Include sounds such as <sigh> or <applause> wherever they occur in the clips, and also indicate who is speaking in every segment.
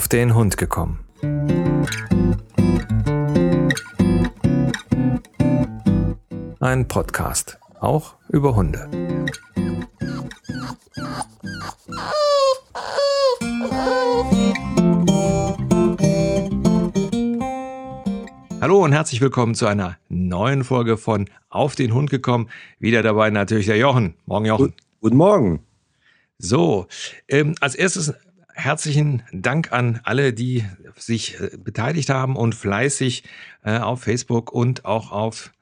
Speaker 1: auf den Hund gekommen. Ein Podcast, auch über Hunde. Hallo und herzlich willkommen zu einer neuen Folge von Auf den Hund gekommen. Wieder dabei natürlich der Jochen. Morgen, Jochen.
Speaker 2: Guten Morgen.
Speaker 1: So, ähm, als erstes herzlichen Dank an alle, die sich äh, beteiligt haben und fleißig äh, auf Facebook und auch auf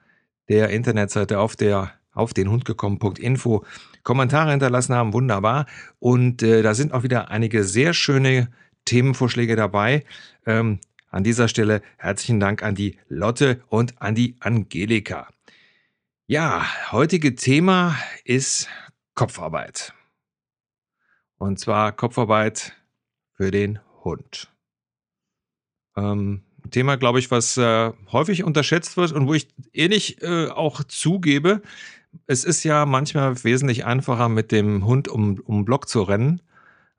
Speaker 1: der Internetseite auf der auf den Hund gekommen.info Kommentare hinterlassen haben. Wunderbar. Und äh, da sind auch wieder einige sehr schöne Themenvorschläge dabei. Ähm, an dieser Stelle herzlichen Dank an die Lotte und an die Angelika. Ja, heutige Thema ist Kopfarbeit. Und zwar Kopfarbeit für den Hund. Ähm, Thema, glaube ich, was äh, häufig unterschätzt wird und wo ich ähnlich äh, auch zugebe. Es ist ja manchmal wesentlich einfacher, mit dem Hund um, um Block zu rennen,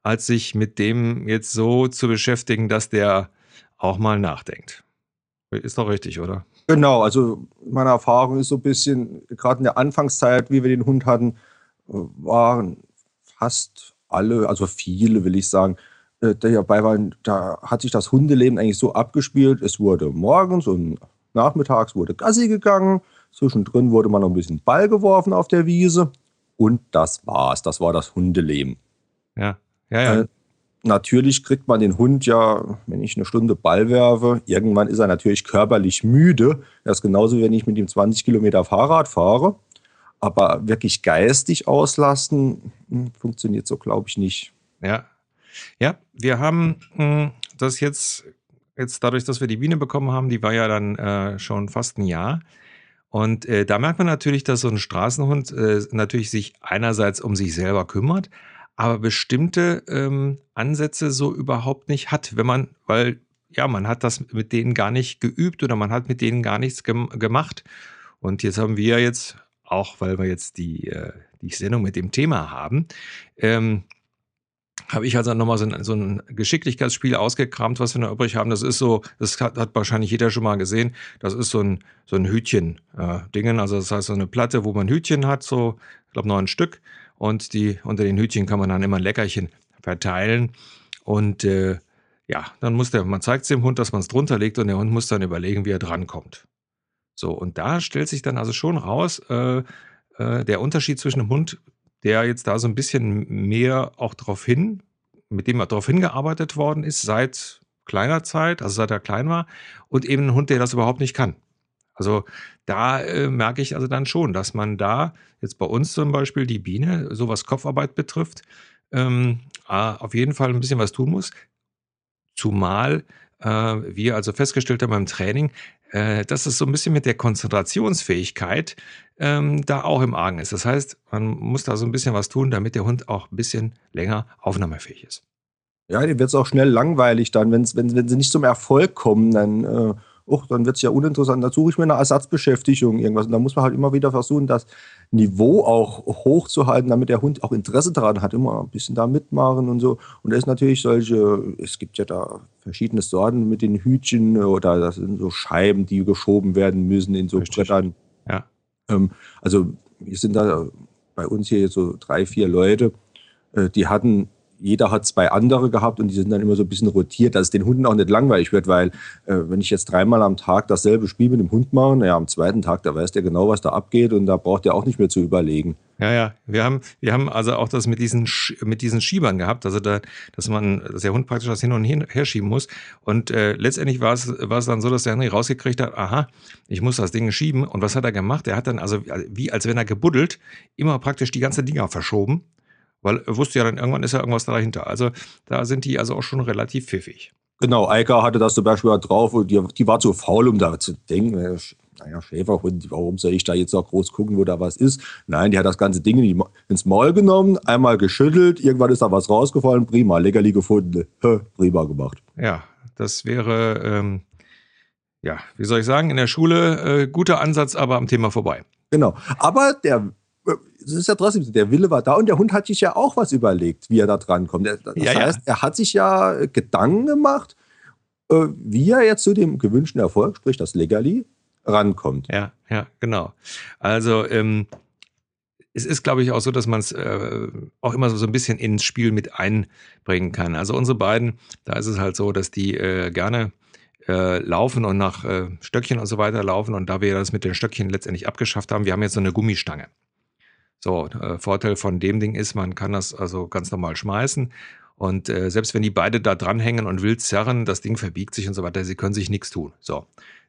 Speaker 1: als sich mit dem jetzt so zu beschäftigen, dass der auch mal nachdenkt. Ist doch richtig, oder?
Speaker 2: Genau, also meine Erfahrung ist so ein bisschen, gerade in der Anfangszeit, wie wir den Hund hatten, äh, waren fast alle, also viele will ich sagen, äh, die dabei waren, da hat sich das Hundeleben eigentlich so abgespielt. Es wurde morgens und nachmittags wurde Gassi gegangen. Zwischendrin wurde man noch ein bisschen Ball geworfen auf der Wiese. Und das war's. Das war das Hundeleben.
Speaker 1: Ja, ja, ja. Äh,
Speaker 2: natürlich kriegt man den Hund ja, wenn ich eine Stunde Ball werfe, irgendwann ist er natürlich körperlich müde. Das ist genauso, wenn ich mit ihm 20 Kilometer Fahrrad fahre. Aber wirklich geistig auslasten, hm, funktioniert so, glaube ich, nicht.
Speaker 1: Ja, ja, wir haben hm, das jetzt, jetzt dadurch, dass wir die Biene bekommen haben, die war ja dann äh, schon fast ein Jahr. Und äh, da merkt man natürlich, dass so ein Straßenhund äh, natürlich sich einerseits um sich selber kümmert, aber bestimmte ähm, Ansätze so überhaupt nicht hat, wenn man, weil ja, man hat das mit denen gar nicht geübt oder man hat mit denen gar nichts gem gemacht. Und jetzt haben wir jetzt, auch weil wir jetzt die, äh, die Sendung mit dem Thema haben, ähm, habe ich also nochmal so ein, so ein Geschicklichkeitsspiel ausgekramt, was wir noch übrig haben. Das ist so, das hat, hat wahrscheinlich jeder schon mal gesehen. Das ist so ein, so ein Hütchen-Dingen. Äh, also das heißt so eine Platte, wo man Hütchen hat, so, ich glaube, neun Stück. Und die, unter den Hütchen kann man dann immer ein Leckerchen verteilen. Und äh, ja, dann muss der, man zeigt dem Hund, dass man es drunter legt und der Hund muss dann überlegen, wie er drankommt. So, und da stellt sich dann also schon raus, äh, äh, der Unterschied zwischen einem Hund, der jetzt da so ein bisschen mehr auch darauf hin, mit dem er darauf hingearbeitet worden ist, seit kleiner Zeit, also seit er klein war, und eben ein Hund, der das überhaupt nicht kann. Also da äh, merke ich also dann schon, dass man da jetzt bei uns zum Beispiel die Biene, so was Kopfarbeit betrifft, ähm, auf jeden Fall ein bisschen was tun muss. Zumal äh, wir also festgestellt haben beim Training, äh, dass es so ein bisschen mit der Konzentrationsfähigkeit ähm, da auch im Argen ist. Das heißt, man muss da so ein bisschen was tun, damit der Hund auch ein bisschen länger aufnahmefähig ist.
Speaker 2: Ja, dem wird es auch schnell langweilig dann, wenn's, wenn, wenn sie nicht zum Erfolg kommen, dann, äh, oh, dann wird es ja uninteressant. Da suche ich mir eine Ersatzbeschäftigung, irgendwas. Und da muss man halt immer wieder versuchen, das Niveau auch hochzuhalten, damit der Hund auch Interesse daran hat, immer ein bisschen da mitmachen und so. Und es ist natürlich solche, es gibt ja da verschiedene Sorten mit den Hütchen oder das sind so Scheiben, die geschoben werden müssen in so Richtig. Brettern.
Speaker 1: Ja.
Speaker 2: Ähm, also wir sind da bei uns hier so drei, vier Leute, äh, die hatten jeder hat zwei andere gehabt und die sind dann immer so ein bisschen rotiert, dass es den Hunden auch nicht langweilig wird, weil äh, wenn ich jetzt dreimal am Tag dasselbe Spiel mit dem Hund mache, naja, am zweiten Tag, da weiß der genau, was da abgeht und da braucht er auch nicht mehr zu überlegen.
Speaker 1: Ja, ja, wir haben, wir haben also auch das mit diesen, mit diesen Schiebern gehabt, also da, dass man, dass der Hund praktisch das hin und her schieben muss und äh, letztendlich war es, war es dann so, dass der Henry rausgekriegt hat, aha, ich muss das Ding schieben und was hat er gemacht? Er hat dann also, wie als wenn er gebuddelt, immer praktisch die ganze Dinger verschoben weil er wusste ja dann, irgendwann ist ja irgendwas dahinter. Also da sind die also auch schon relativ pfiffig.
Speaker 2: Genau, Eika hatte das zum Beispiel drauf und die, die war zu faul, um da zu denken, naja, Schäferhund, warum soll ich da jetzt noch groß gucken, wo da was ist? Nein, die hat das ganze Ding ins Maul genommen, einmal geschüttelt, irgendwann ist da was rausgefallen, prima, Leckerli gefunden, <laughs> prima gemacht.
Speaker 1: Ja, das wäre, ähm, ja, wie soll ich sagen, in der Schule äh, guter Ansatz, aber am Thema vorbei.
Speaker 2: Genau, aber der es ist ja trotzdem, der Wille war da und der Hund hat sich ja auch was überlegt, wie er da dran kommt. Das ja, heißt, ja. er hat sich ja Gedanken gemacht, äh, wie er jetzt zu dem gewünschten Erfolg, sprich das Legali, rankommt.
Speaker 1: Ja, ja, genau. Also ähm, es ist, glaube ich, auch so, dass man es äh, auch immer so ein bisschen ins Spiel mit einbringen kann. Also unsere beiden, da ist es halt so, dass die äh, gerne äh, laufen und nach äh, Stöckchen und so weiter laufen. Und da wir das mit den Stöckchen letztendlich abgeschafft haben, wir haben jetzt so eine Gummistange. So, äh, Vorteil von dem Ding ist, man kann das also ganz normal schmeißen. Und äh, selbst wenn die beide da dranhängen und wild zerren, das Ding verbiegt sich und so weiter, sie können sich nichts tun. So.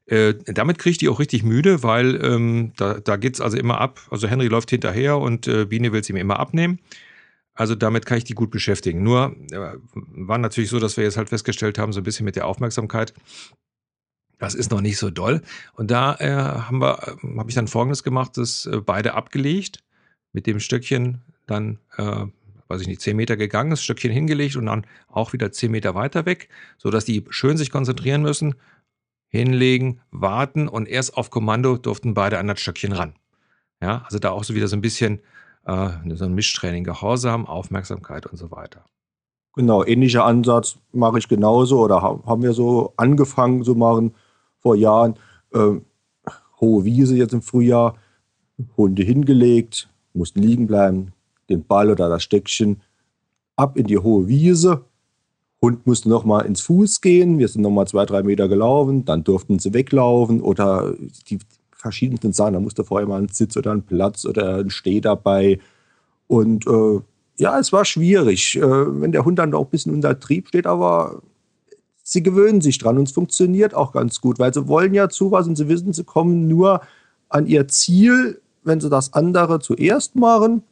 Speaker 1: Äh, damit kriege ich die auch richtig müde, weil ähm, da, da geht es also immer ab. Also Henry läuft hinterher und äh, Biene will es ihm immer abnehmen. Also damit kann ich die gut beschäftigen. Nur äh, war natürlich so, dass wir jetzt halt festgestellt haben, so ein bisschen mit der Aufmerksamkeit, das ist noch nicht so doll. Und da äh, haben äh, habe ich dann Folgendes gemacht, das äh, beide abgelegt, mit dem Stöckchen dann, äh, weiß ich nicht, 10 Meter gegangen, das Stöckchen hingelegt und dann auch wieder 10 Meter weiter weg, sodass die schön sich konzentrieren müssen, hinlegen, warten und erst auf Kommando durften beide an das Stöckchen ran. Ja, also da auch so wieder so ein bisschen äh, so ein Mischtraining, Gehorsam, Aufmerksamkeit und so weiter.
Speaker 2: Genau, ähnlicher Ansatz mache ich genauso oder haben wir so angefangen zu machen vor Jahren. Ähm, hohe Wiese jetzt im Frühjahr, Hunde hingelegt, mussten liegen bleiben, den Ball oder das Stöckchen ab in die hohe Wiese. Hund musste noch mal ins Fuß gehen. Wir sind noch mal zwei, drei Meter gelaufen. Dann durften sie weglaufen oder die, verschiedensten Sachen. Da musste vorher mal ein Sitz oder ein Platz oder ein Steh dabei. Und äh, ja, es war schwierig, äh, wenn der Hund dann auch ein bisschen unter Trieb steht, aber sie gewöhnen sich dran und es funktioniert auch ganz gut, weil sie wollen ja zu was und sie wissen, sie kommen nur an ihr Ziel, wenn sie das andere zuerst machen.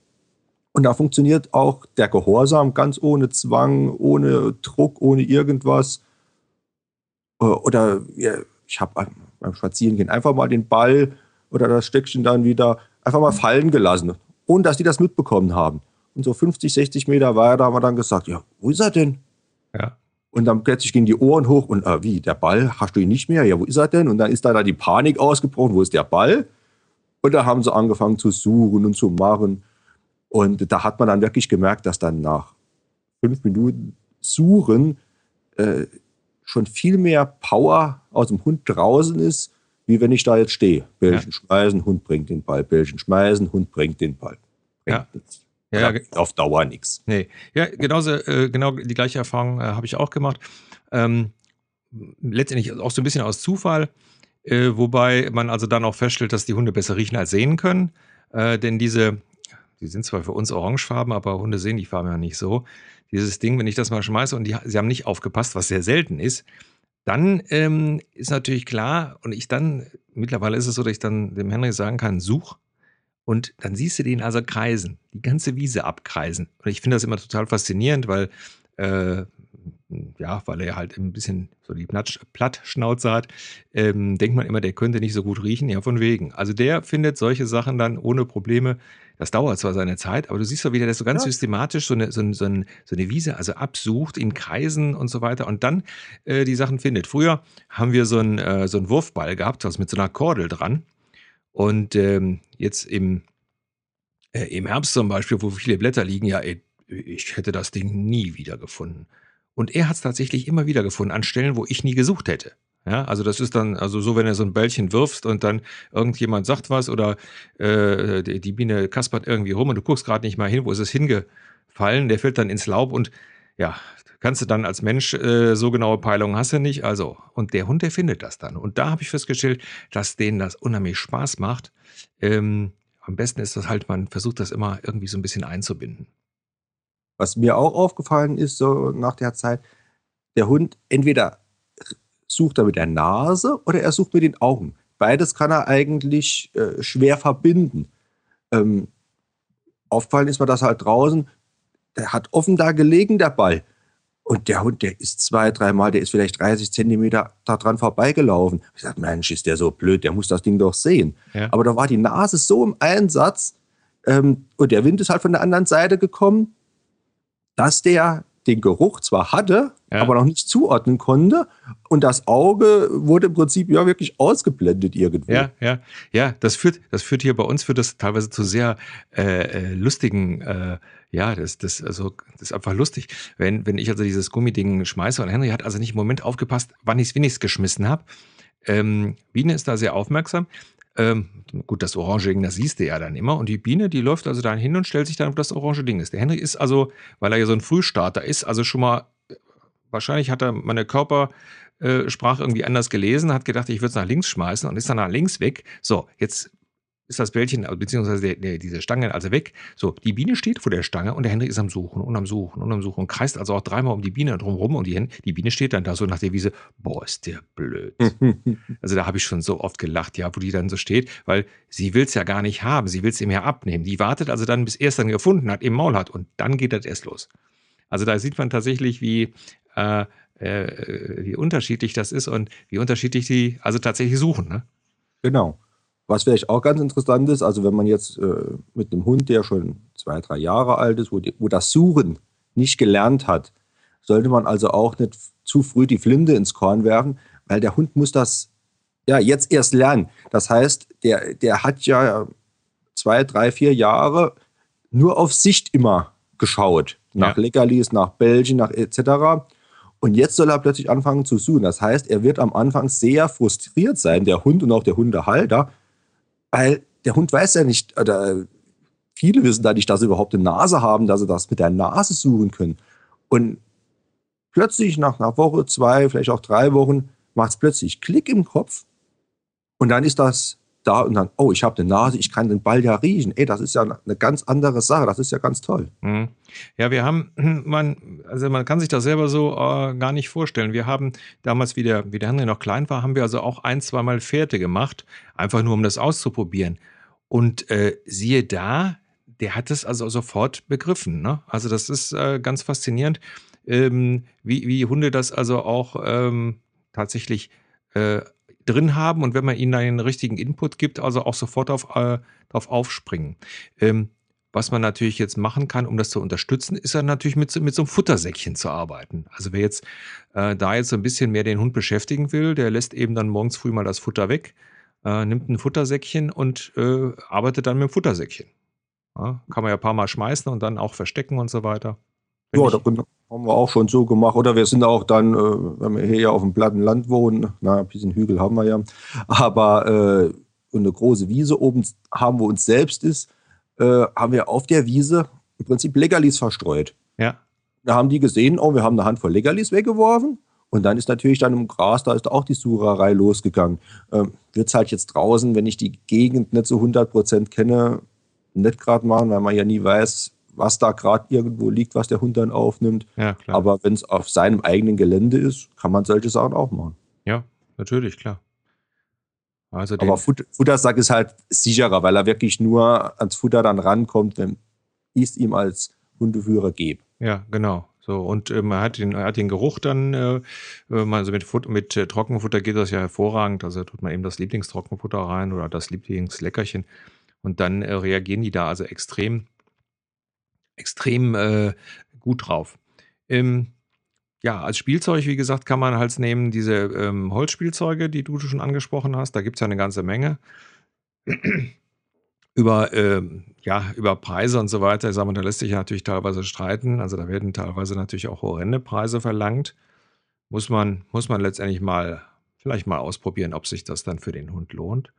Speaker 2: Und da funktioniert auch der Gehorsam ganz ohne Zwang, ohne Druck, ohne irgendwas. Äh, oder ich habe beim Spazierengehen einfach mal den Ball oder das Stöckchen dann wieder einfach mal fallen gelassen, ohne dass die das mitbekommen haben. Und so 50, 60 Meter weiter haben wir dann gesagt, ja, wo ist er denn? Ja. Und dann plötzlich gingen die Ohren hoch und äh, wie, der Ball, hast du ihn nicht mehr? Ja, wo ist er denn? Und dann ist da, da die Panik ausgebrochen, wo ist der Ball? Und da haben sie angefangen zu suchen und zu machen. Und da hat man dann wirklich gemerkt, dass dann nach fünf Minuten Suchen äh, schon viel mehr Power aus dem Hund draußen ist, wie wenn ich da jetzt stehe. Bällchen ja. schmeißen, Hund bringt den Ball. Bällchen schmeißen, Hund bringt den Ball.
Speaker 1: Bringt ja. ja, auf Dauer nichts. Nee, ja, genauso, äh, genau die gleiche Erfahrung äh, habe ich auch gemacht. Ähm, letztendlich auch so ein bisschen aus Zufall, äh, wobei man also dann auch feststellt, dass die Hunde besser riechen als sehen können. Äh, denn diese, die sind zwar für uns orangefarben, aber Hunde sehen die Farben ja nicht so dieses Ding, wenn ich das mal schmeiße und die, sie haben nicht aufgepasst, was sehr selten ist, dann ähm, ist natürlich klar, und ich dann, mittlerweile ist es so, dass ich dann dem Henry sagen kann, such. Und dann siehst du den also kreisen, die ganze Wiese abkreisen. Und ich finde das immer total faszinierend, weil, äh, ja, weil er halt ein bisschen so die Plattschnauze hat, ähm, denkt man immer, der könnte nicht so gut riechen. Ja, von wegen. Also der findet solche Sachen dann ohne Probleme das dauert zwar seine Zeit, aber du siehst doch wieder, dass so ganz ja. systematisch so eine, so, ein, so, ein, so, eine Wiese also absucht in Kreisen und so weiter und dann äh, die Sachen findet. Früher haben wir so einen äh, so Wurfball gehabt, was mit so einer Kordel dran. Und ähm, jetzt im, äh, im Herbst zum Beispiel, wo viele Blätter liegen, ja, ey, ich hätte das Ding nie wieder gefunden. Und er hat es tatsächlich immer wieder gefunden, an Stellen, wo ich nie gesucht hätte. Ja, also das ist dann, also so, wenn du so ein Bällchen wirfst und dann irgendjemand sagt was oder äh, die Biene kaspert irgendwie rum und du guckst gerade nicht mal hin, wo ist es hingefallen, der fällt dann ins Laub und ja, kannst du dann als Mensch äh, so genaue Peilungen hast du nicht. Also, und der Hund, der findet das dann. Und da habe ich festgestellt, dass denen das unheimlich Spaß macht. Ähm, am besten ist das halt, man versucht das immer irgendwie so ein bisschen einzubinden.
Speaker 2: Was mir auch aufgefallen ist, so nach der Zeit, der Hund entweder sucht er mit der Nase oder er sucht mit den Augen. Beides kann er eigentlich äh, schwer verbinden. Ähm, aufgefallen ist mir das halt draußen, der hat offen da gelegen, der Ball. Und der Hund, der ist zwei, dreimal, der ist vielleicht 30 Zentimeter daran vorbeigelaufen. Ich sage, Mensch, ist der so blöd, der muss das Ding doch sehen. Ja. Aber da war die Nase so im Einsatz ähm, und der Wind ist halt von der anderen Seite gekommen, dass der den Geruch zwar hatte,
Speaker 1: Ja.
Speaker 2: aber noch nicht zuordnen konnte. Und das Auge wurde im Prinzip ja wirklich ausgeblendet irgendwo.
Speaker 1: Ja, ja, ja, das führt, das führt hier bei uns führt das teilweise zu sehr äh, äh, lustigen, äh, ja, das, das, also, das ist einfach lustig. Wenn, wenn ich also dieses Gummiding schmeiße und Henry hat also nicht im Moment aufgepasst, wann ich es wenigstens geschmissen habe. Ähm, Biene ist da sehr aufmerksam. Ähm, gut, das orange Ding, das siehst du ja dann immer. Und die Biene, die läuft also dann hin und stellt sich dann, wo das orange Ding ist. Der Henry ist also, weil er ja so ein Frühstarter ist, also schon mal, äh, wahrscheinlich hat er meine Körpersprache irgendwie anders gelesen, hat gedacht, ich würde es nach links schmeißen und ist dann nach links weg. So, jetzt ist das Bällchen, also beziehungsweise der, der, diese Stange also weg. So, die Biene steht vor der Stange und der Henry ist am Suchen und am Suchen und am Suchen und kreist also auch dreimal um die Biene drumherum und die, Hen- die Biene steht dann da so nach der Wiese, boah, ist der blöd. <laughs> Also da habe ich schon so oft gelacht, ja, wo die dann so steht, weil sie will es ja gar nicht haben, sie will es ihm ja abnehmen. Die wartet also dann, bis er es dann gefunden hat, im Maul hat und dann geht das erst los. Also da sieht man tatsächlich, wie, äh, äh, wie unterschiedlich das ist und wie unterschiedlich die also tatsächlich suchen. Ne?
Speaker 2: Genau. Was vielleicht auch ganz interessant ist, also wenn man jetzt äh, mit einem Hund, der schon zwei, drei Jahre alt ist, wo, die, wo das Suchen nicht gelernt hat, sollte man also auch nicht zu früh die Flinte ins Korn werfen, weil der Hund muss das ja jetzt erst lernen. Das heißt, der, der hat ja zwei, drei, vier Jahre nur auf Sicht immer geschaut. Nach
Speaker 1: Ja.
Speaker 2: Leckerlis, nach Belgien, nach etc. Und jetzt soll er plötzlich anfangen zu suchen. Das heißt, er wird am Anfang sehr frustriert sein, der Hund und auch der Hundehalter, weil der Hund weiß ja nicht, oder viele wissen da nicht, dass sie überhaupt eine Nase haben, dass sie das mit der Nase suchen können. Und plötzlich nach einer Woche, zwei, vielleicht auch drei Wochen, macht es plötzlich Klick im Kopf und dann ist das da und dann, oh, ich habe eine Nase, ich kann den Ball ja riechen. Ey, das ist ja eine ganz andere Sache, das ist ja ganz toll.
Speaker 1: Mhm. Ja, wir haben, <clears throat> man, also man kann sich das selber so äh, gar nicht vorstellen. Wir haben damals, wie der, wie der Henry noch klein war, haben wir also auch ein, zweimal Fährte gemacht, einfach nur um das auszuprobieren. Und äh, siehe da, der hat es also sofort begriffen. Ne? Also das ist äh, ganz faszinierend, ähm, wie, wie Hunde das also auch ähm, tatsächlich äh, drin haben und wenn man ihnen einen richtigen Input gibt, also auch sofort auf, äh, drauf aufspringen. Ähm, was man natürlich jetzt machen kann, um das zu unterstützen, ist dann natürlich mit, so- mit so einem Futtersäckchen zu arbeiten. Also wer jetzt äh, da jetzt so ein bisschen mehr den Hund beschäftigen will, der lässt eben dann morgens früh mal das Futter weg, äh, nimmt ein Futtersäckchen und äh, arbeitet dann mit dem Futtersäckchen. Ja, kann man ja ein paar Mal schmeißen und dann auch verstecken und so weiter. Wenn
Speaker 2: Ja,
Speaker 1: ich-
Speaker 2: das haben wir auch schon so gemacht. Oder wir sind auch dann, äh, wenn wir hier ja auf dem platten Land wohnen, na, ein bisschen Hügel haben wir ja, aber äh, eine große Wiese oben haben, wo uns selbst ist, äh, haben wir auf der Wiese im Prinzip Leckerlis verstreut.
Speaker 1: ja,
Speaker 2: Da haben die gesehen, oh, wir haben eine Handvoll Leckerlis weggeworfen. Und dann ist natürlich dann im Gras, da ist auch die Sucherei losgegangen. Ähm, Wird es halt jetzt draußen, wenn ich die Gegend nicht so 100% kenne, nicht gerade machen, weil man ja nie weiß, was da gerade irgendwo liegt, was der Hund dann aufnimmt.
Speaker 1: ja, klar.
Speaker 2: Aber wenn es auf seinem eigenen Gelände ist, kann man solche Sachen auch machen.
Speaker 1: ja, natürlich, klar. Also
Speaker 2: Aber Fut Futtersack ist halt sicherer, weil er wirklich nur ans Futter dann rankommt, wenn ich es ihm als Hundeführer gebe.
Speaker 1: Ja, genau. So, und äh, man hat den, er hat den Geruch dann, äh, also mit, Fut mit äh, Trockenfutter geht das ja hervorragend. Also tut man eben das Lieblingstrockenfutter rein oder das Lieblingsleckerchen. Und dann äh, reagieren die da also extrem, extrem äh, gut drauf. Ähm, ja, als Spielzeug, wie gesagt, kann man halt nehmen diese ähm, Holzspielzeuge, die du schon angesprochen hast. Da gibt es ja eine ganze Menge. über, ähm, ja, über Preise und so weiter, ich sag mal, da lässt sich ja natürlich teilweise streiten. Also da werden teilweise natürlich auch horrende Preise verlangt. Muss man, muss man letztendlich mal, vielleicht mal ausprobieren, ob sich das dann für den Hund lohnt.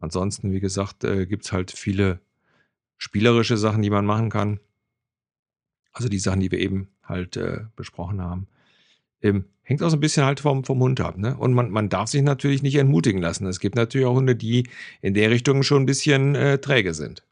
Speaker 1: Ansonsten, wie gesagt, äh, gibt es halt viele spielerische Sachen, die man machen kann. Also die Sachen, die wir eben halt äh, besprochen haben. Ähm, hängt auch so ein bisschen halt vom, vom Hund ab. Ne? Und man, man darf sich natürlich nicht entmutigen lassen. Es gibt natürlich auch Hunde, die in der Richtung schon ein bisschen äh, träge sind.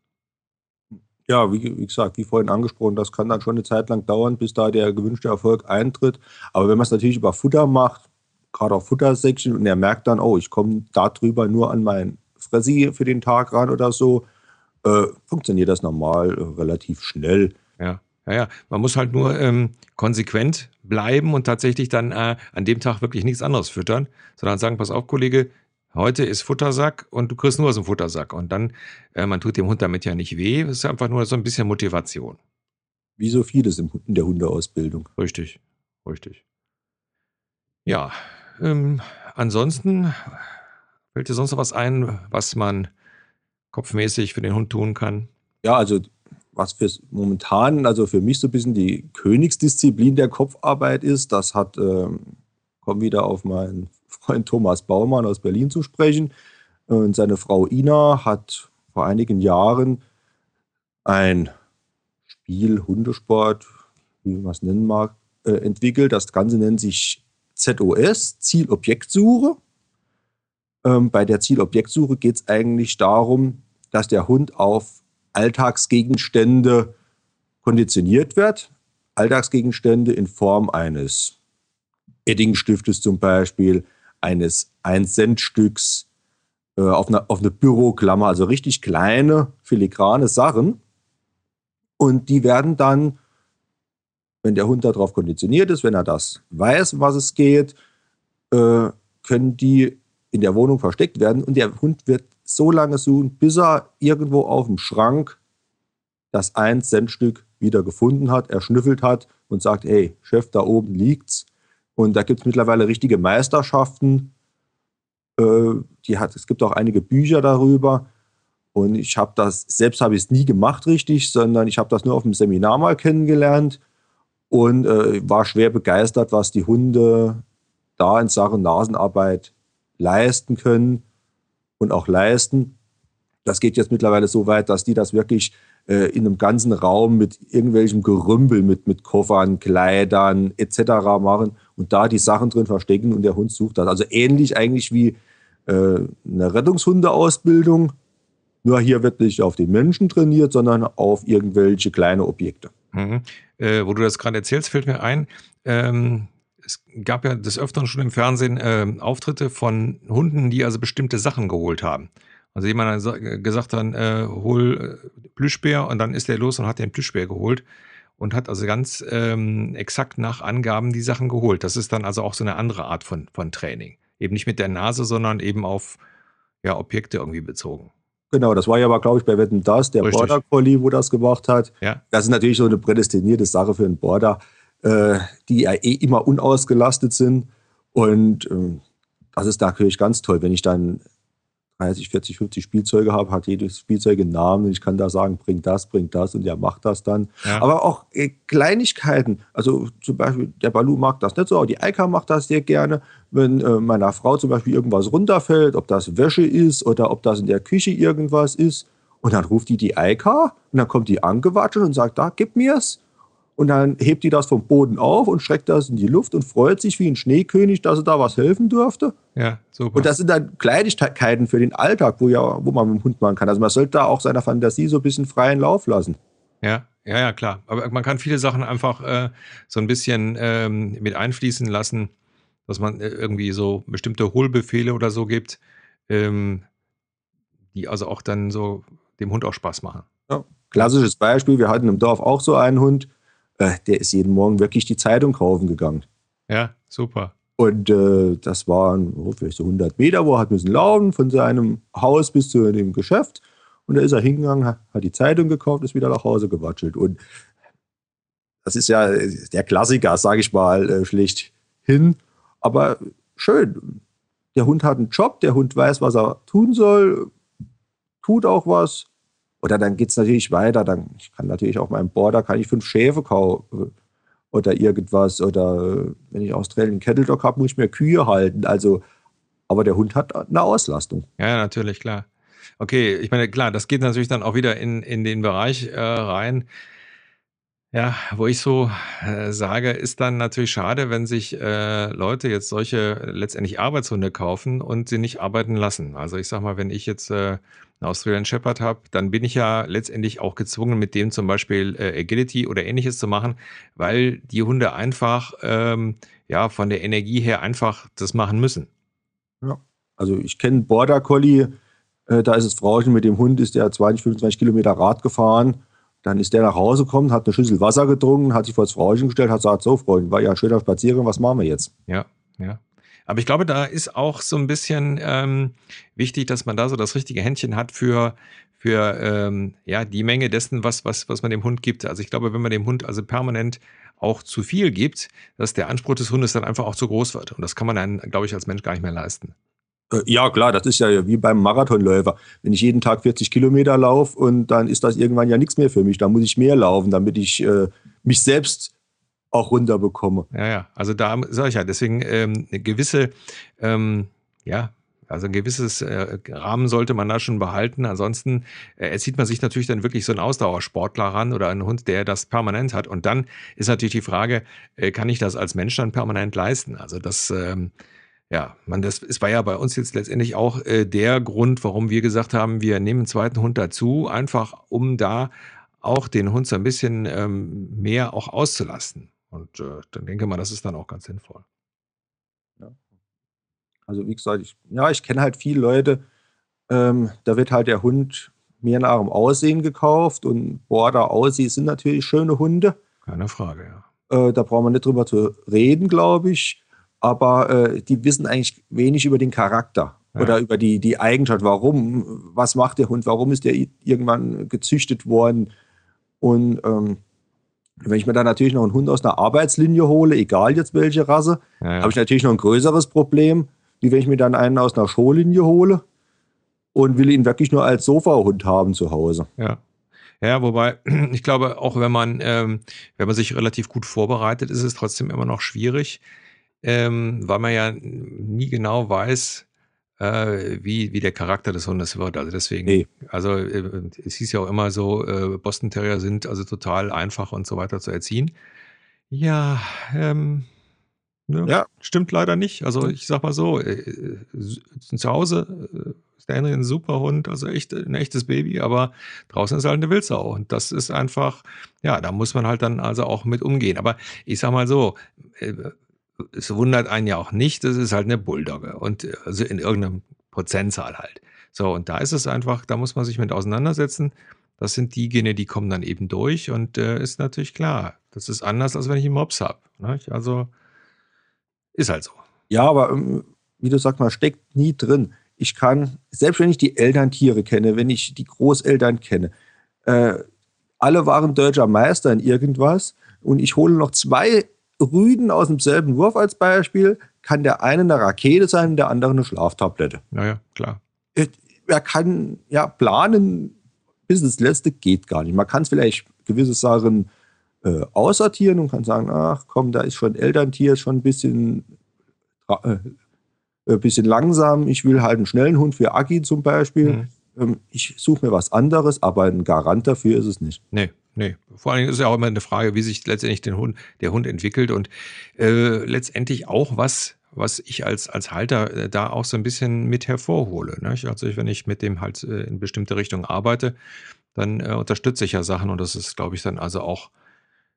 Speaker 2: Ja, wie, wie gesagt, wie vorhin angesprochen, das kann dann schon eine Zeit lang dauern, bis da der gewünschte Erfolg eintritt. Aber wenn man es natürlich über Futter macht, gerade auf Futtersäckchen, und er merkt dann, oh, ich komme darüber nur an mein Fressi für den Tag ran oder so, äh, funktioniert das normal äh, relativ schnell.
Speaker 1: Ja, ja, ja. Man muss halt nur ähm, konsequent bleiben und tatsächlich dann äh, an dem Tag wirklich nichts anderes füttern, sondern sagen, pass auf, Kollege, heute ist Futtersack und du kriegst nur aus dem Futtersack. Und dann, äh, man tut dem Hund damit ja nicht weh, es ist einfach nur so ein bisschen Motivation.
Speaker 2: Wie so vieles in der Hundeausbildung.
Speaker 1: Richtig, richtig. Ja, ähm, ansonsten fällt dir sonst noch was ein, was man kopfmäßig für den Hund tun kann?
Speaker 2: Ja, also was für momentan, also für mich so ein bisschen die Königsdisziplin der Kopfarbeit ist, das hat, ähm, komme wieder auf meinen Freund Thomas Baumann aus Berlin zu sprechen. Und seine Frau Ina hat vor einigen Jahren ein Spiel, Hundesport, wie man es nennen mag, äh, entwickelt. Das Ganze nennt sich ZOS, Zielobjektsuche. Ähm, bei der Zielobjektsuche geht es eigentlich darum, dass der Hund auf Alltagsgegenstände konditioniert wird. Alltagsgegenstände in Form eines Edding-Stiftes zum Beispiel, eines 1-Cent-Stücks, äh, auf, eine, auf eine Büroklammer, also richtig kleine, filigrane Sachen. Und die werden dann, wenn der Hund darauf konditioniert ist, wenn er das weiß, was es geht, äh, können die in der Wohnung versteckt werden und der Hund wird so lange suchen, bis er irgendwo auf dem Schrank das 1-Cent-Stück wieder gefunden hat, erschnüffelt hat und sagt, hey, Chef, da oben liegt's. Und da gibt es mittlerweile richtige Meisterschaften. Äh, die hat, es gibt auch einige Bücher darüber. Und ich habe das, selbst habe ich es nie gemacht richtig, sondern ich habe das nur auf dem Seminar mal kennengelernt und äh, war schwer begeistert, was die Hunde da in Sachen Nasenarbeit leisten können und auch leisten. Das geht jetzt mittlerweile so weit, dass die das wirklich äh, in einem ganzen Raum mit irgendwelchem Gerümpel, mit, mit Koffern, Kleidern etc. machen und da die Sachen drin verstecken und der Hund sucht das. Also ähnlich eigentlich wie äh, eine Rettungshundeausbildung, nur hier wird nicht auf den Menschen trainiert, sondern auf irgendwelche kleine Objekte.
Speaker 1: Mhm. Äh, wo du das gerade erzählst, fällt mir ein, ähm, es gab ja des Öfteren schon im Fernsehen äh, Auftritte von Hunden, die also bestimmte Sachen geholt haben. Also jemand hat gesagt dann, äh, hol äh, Plüschbär und dann ist er los und hat den Plüschbär geholt und hat also ganz ähm, exakt nach Angaben die Sachen geholt. Das ist dann also auch so eine andere Art von, von Training. Eben nicht mit der Nase, sondern eben auf ja, Objekte irgendwie bezogen.
Speaker 2: Genau, das war ja aber, glaube ich, bei Wetten Das, der Richtig. Border Collie, wo das gemacht hat. Ja. Das ist natürlich so eine prädestinierte Sache für einen Border, äh, die ja eh immer unausgelastet sind. Und äh, das ist natürlich ganz toll, wenn ich dann 30, 40, 50 Spielzeuge habe, hat jedes Spielzeug einen Namen und ich kann da sagen, bring das, bring das und der macht das dann. Ja. Aber auch äh, Kleinigkeiten, also zum Beispiel der Balu mag das nicht so, aber die Eika macht das sehr gerne. Wenn äh, meiner Frau zum Beispiel irgendwas runterfällt, ob das Wäsche ist oder ob das in der Küche irgendwas ist, und dann ruft die die Eika und dann kommt die angewatscht und sagt, da, gib mir's. Und dann hebt die das vom Boden auf und streckt das in die Luft und freut sich wie ein Schneekönig, dass er da was helfen durfte.
Speaker 1: Ja, super.
Speaker 2: Und das sind dann Kleinigkeiten für den Alltag, wo, ja, wo man mit dem Hund machen kann. Also man sollte da auch seiner Fantasie so ein bisschen freien Lauf lassen.
Speaker 1: Ja, ja, ja, klar. Aber man kann viele Sachen einfach äh, so ein bisschen ähm, mit einfließen lassen, dass man äh, irgendwie so bestimmte Hohlbefehle oder so gibt, ähm, die also auch dann so dem Hund auch Spaß machen.
Speaker 2: Ja. Klassisches Beispiel, wir hatten im Dorf auch so einen Hund, äh, der ist jeden Morgen wirklich die Zeitung kaufen gegangen.
Speaker 1: Ja, super.
Speaker 2: Und äh, das waren oh, vielleicht so 100 Meter, wo er hat müssen laufen von seinem Haus bis zu dem Geschäft. Und da ist er hingegangen, hat, hat die Zeitung gekauft, ist wieder nach Hause gewatschelt. Und das ist ja der Klassiker, sage ich mal, äh, schlechthin. Aber schön. Der Hund hat einen Job, der Hund weiß, was er tun soll, tut auch was. Oder dann geht es natürlich weiter. Dann, ich kann natürlich auch meinem Border kann ich fünf Schäfe kaufen oder irgendwas. Oder wenn ich Australien Kettle Dog habe, muss ich mir Kühe halten. Also, aber der Hund hat eine Auslastung.
Speaker 1: Ja, natürlich, klar. Okay, ich meine, klar, das geht natürlich dann auch wieder in, in den Bereich äh, rein. Ja, wo ich so äh, sage, ist dann natürlich schade, wenn sich äh, Leute jetzt solche letztendlich Arbeitshunde kaufen und sie nicht arbeiten lassen. Also ich sag mal, wenn ich jetzt äh, einen Australian Shepherd habe, dann bin ich ja letztendlich auch gezwungen, mit dem zum Beispiel äh, Agility oder ähnliches zu machen, weil die Hunde einfach ähm, ja von der Energie her einfach das machen müssen.
Speaker 2: Ja, also ich kenne Border Collie, äh, da ist das Frauchen mit dem Hund, ist der 20, 25 Kilometer Rad gefahren dann ist der nach Hause gekommen, hat eine Schüssel Wasser getrunken, hat sich vor das Frauchen gestellt, hat gesagt, so Freunde, war ja ein schöner Spaziergang, was machen wir jetzt?
Speaker 1: Ja, ja. Aber ich glaube, da ist auch so ein bisschen ähm, wichtig, dass man da so das richtige Händchen hat für, für ähm, ja, die Menge dessen, was, was, was man dem Hund gibt. Also ich glaube, wenn man dem Hund also permanent auch zu viel gibt, dass der Anspruch des Hundes dann einfach auch zu groß wird. Und das kann man dann, glaube ich, als Mensch gar nicht mehr leisten.
Speaker 2: Äh, ja, klar, das ist ja wie beim Marathonläufer. Wenn ich jeden Tag 40 Kilometer laufe und dann ist das irgendwann ja nichts mehr für mich. Da muss ich mehr laufen, damit ich äh, mich selbst auch runterbekomme.
Speaker 1: Ja, ja. Also da sage ich ja, deswegen ähm, eine gewisse, ähm, ja, also ein gewisses äh, Rahmen sollte man da schon behalten. Ansonsten äh, erzieht man sich natürlich dann wirklich so einen Ausdauersportler ran oder einen Hund, der das permanent hat. Und dann ist natürlich die Frage, äh, kann ich das als Mensch dann permanent leisten? Also das, ähm, ja, man, das es war ja bei uns jetzt letztendlich auch äh, der Grund, warum wir gesagt haben, wir nehmen einen zweiten Hund dazu, einfach um da auch den Hund so ein bisschen ähm, mehr auch auszulasten. Und äh, dann denke man, das ist dann auch ganz sinnvoll.
Speaker 2: Ja. Also wie gesagt, ich, ja, ich kenne halt viele Leute, ähm, da wird halt der Hund mehr nach dem Aussehen gekauft und Border Aussie sind natürlich schöne Hunde.
Speaker 1: Keine Frage,
Speaker 2: ja. Äh, da brauchen wir nicht drüber zu reden, glaube ich. Aber äh, die wissen eigentlich wenig über den Charakter ja. oder über die, die Eigenschaft. Warum? Was macht der Hund? Warum ist der irgendwann gezüchtet worden? Und ähm, wenn ich mir dann natürlich noch einen Hund aus einer Arbeitslinie hole, egal jetzt welche Rasse, ja, ja. habe ich natürlich noch ein größeres Problem, wie wenn ich mir dann einen aus einer Showlinie hole und will ihn wirklich nur als Sofahund haben zu Hause.
Speaker 1: Ja. Ja, wobei, <clears throat> ich glaube, auch wenn man, ähm, wenn man sich relativ gut vorbereitet, ist es trotzdem immer noch schwierig, ähm, weil man ja nie genau weiß, äh, wie, wie der Charakter des Hundes wird. Also deswegen, nee. also äh, es hieß ja auch immer so, äh, Boston Terrier sind also total einfach und so weiter zu erziehen. Ja, ähm, ne, ja. stimmt leider nicht. Also ich sag mal so, äh, äh zu Hause äh, ist der Henry ein super Hund, also echt ein echtes Baby, aber draußen ist halt eine Wildsau. Und das ist einfach, ja, da muss man halt dann also auch mit umgehen. Aber ich sag mal so, es wundert einen ja auch nicht, das ist halt eine Bulldogge und also in irgendeinem Prozentzahl halt. So, und da ist es einfach, da muss man sich mit auseinandersetzen. Das sind die Gene, die kommen dann eben durch und äh, ist natürlich klar, das ist anders, als wenn ich einen Mops habe. Ne? Also ist halt so.
Speaker 2: Ja, aber ähm, wie du sagst, man steckt nie drin. Ich kann, selbst wenn ich die Elterntiere kenne, wenn ich die Großeltern kenne, äh, alle waren deutscher Meister in irgendwas und ich hole noch zwei Rüden aus demselben Wurf als Beispiel, kann der eine eine Rakete sein, der andere eine Schlaftablette.
Speaker 1: Naja, klar.
Speaker 2: Äh, er kann ja planen, bis ins Letzte geht gar nicht. Man kann es vielleicht gewisse Sachen äh, aussortieren und kann sagen, ach komm, da ist schon ein Elterntier, ist schon ein bisschen, äh, ein äh, bisschen langsam. Ich will halt einen schnellen Hund für Aki zum Beispiel. Mhm. Ähm, ich suche mir was anderes, aber ein Garant dafür ist es nicht.
Speaker 1: Nee, Nee, vor allem ist es ja auch immer eine Frage, wie sich letztendlich den Hund, der Hund entwickelt und äh, letztendlich auch was, was ich als, als Halter äh, da auch so ein bisschen mit hervorhole. Ne? Also wenn ich mit dem halt äh, in bestimmte Richtungen arbeite, dann äh, unterstütze ich ja Sachen und das ist, glaube ich, dann also auch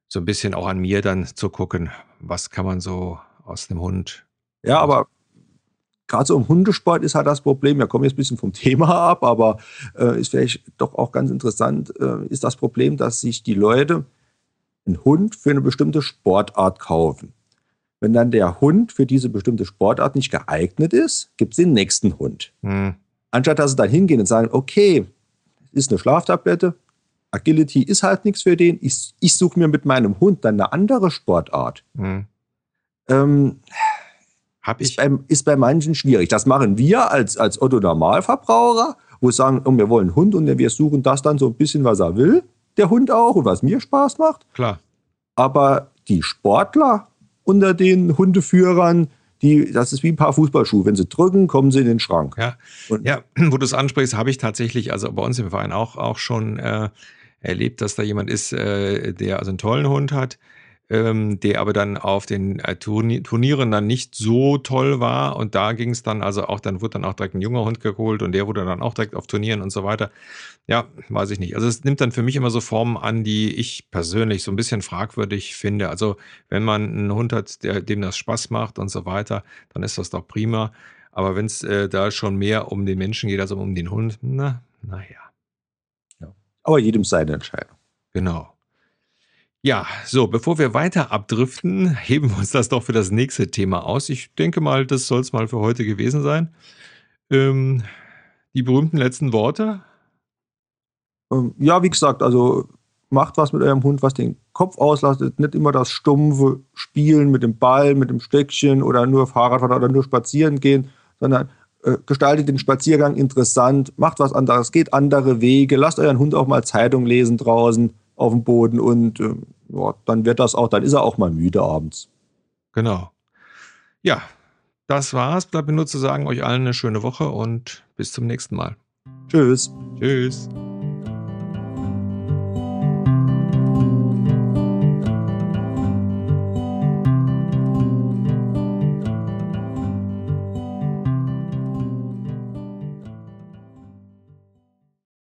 Speaker 1: so ein bisschen auch an mir dann zu gucken, was kann man so aus dem Hund.
Speaker 2: Ja, aber gerade so im Hundesport ist halt das Problem, wir kommen jetzt ein bisschen vom Thema <laughs> ab, aber äh, ist vielleicht doch auch ganz interessant, äh, ist das Problem, dass sich die Leute einen Hund für eine bestimmte Sportart kaufen. Wenn dann der Hund für diese bestimmte Sportart nicht geeignet ist, gibt es den nächsten Hund. Hm. Anstatt dass sie dann hingehen und sagen, okay, ist eine Schlaftablette, Agility ist halt nichts für den, ich, ich suche mir mit meinem Hund dann eine andere Sportart. Hm. Ähm, hab ich. Ist bei, ist bei manchen schwierig. Das machen wir als, als Otto-Normalverbraucher, wo wir sagen, oh, wir wollen einen Hund und wir suchen das dann so ein bisschen, was er will, der Hund auch und was mir Spaß macht.
Speaker 1: Klar.
Speaker 2: Aber die Sportler unter den Hundeführern, die, das ist wie ein paar Fußballschuhe. Wenn sie drücken, kommen sie in den Schrank.
Speaker 1: Ja, ja wo du es ansprichst, habe ich tatsächlich, also bei uns im Verein auch, auch schon äh, erlebt, dass da jemand ist, äh, der also einen tollen Hund hat, ähm, der aber dann auf den äh, Turnieren dann nicht so toll war. Und da ging es dann, also auch, dann wurde dann auch direkt ein junger Hund geholt und der wurde dann auch direkt auf Turnieren und so weiter. Ja, weiß ich nicht. Also es nimmt dann für mich immer so Formen an, die ich persönlich so ein bisschen fragwürdig finde. Also wenn man einen Hund hat, der, dem das Spaß macht und so weiter, dann ist das doch prima. Aber wenn es äh, da schon mehr um den Menschen geht, als um den Hund, na, naja.
Speaker 2: Ja. Aber jedem seine Entscheidung.
Speaker 1: Genau. Ja, so, bevor wir weiter abdriften, <laughs> heben wir uns das doch für das nächste Thema aus. Ich denke mal, das soll es mal für heute gewesen sein. Ähm, die berühmten letzten Worte?
Speaker 2: Ähm, ja, wie gesagt, also macht was mit eurem Hund, was den Kopf auslastet. Nicht immer das stumpfe Spielen mit dem Ball, mit dem Stöckchen oder nur Fahrradfahren oder nur spazieren gehen, sondern äh, gestaltet den Spaziergang interessant, macht was anderes, geht andere Wege, lasst euren Hund auch mal Zeitung lesen draußen auf dem Boden und äh, ja, dann wird das auch, dann ist er auch mal müde abends.
Speaker 1: Genau. Ja, das war's. Bleibt mir nur zu sagen, euch allen eine schöne Woche und bis zum nächsten Mal.
Speaker 2: Tschüss.
Speaker 1: Tschüss.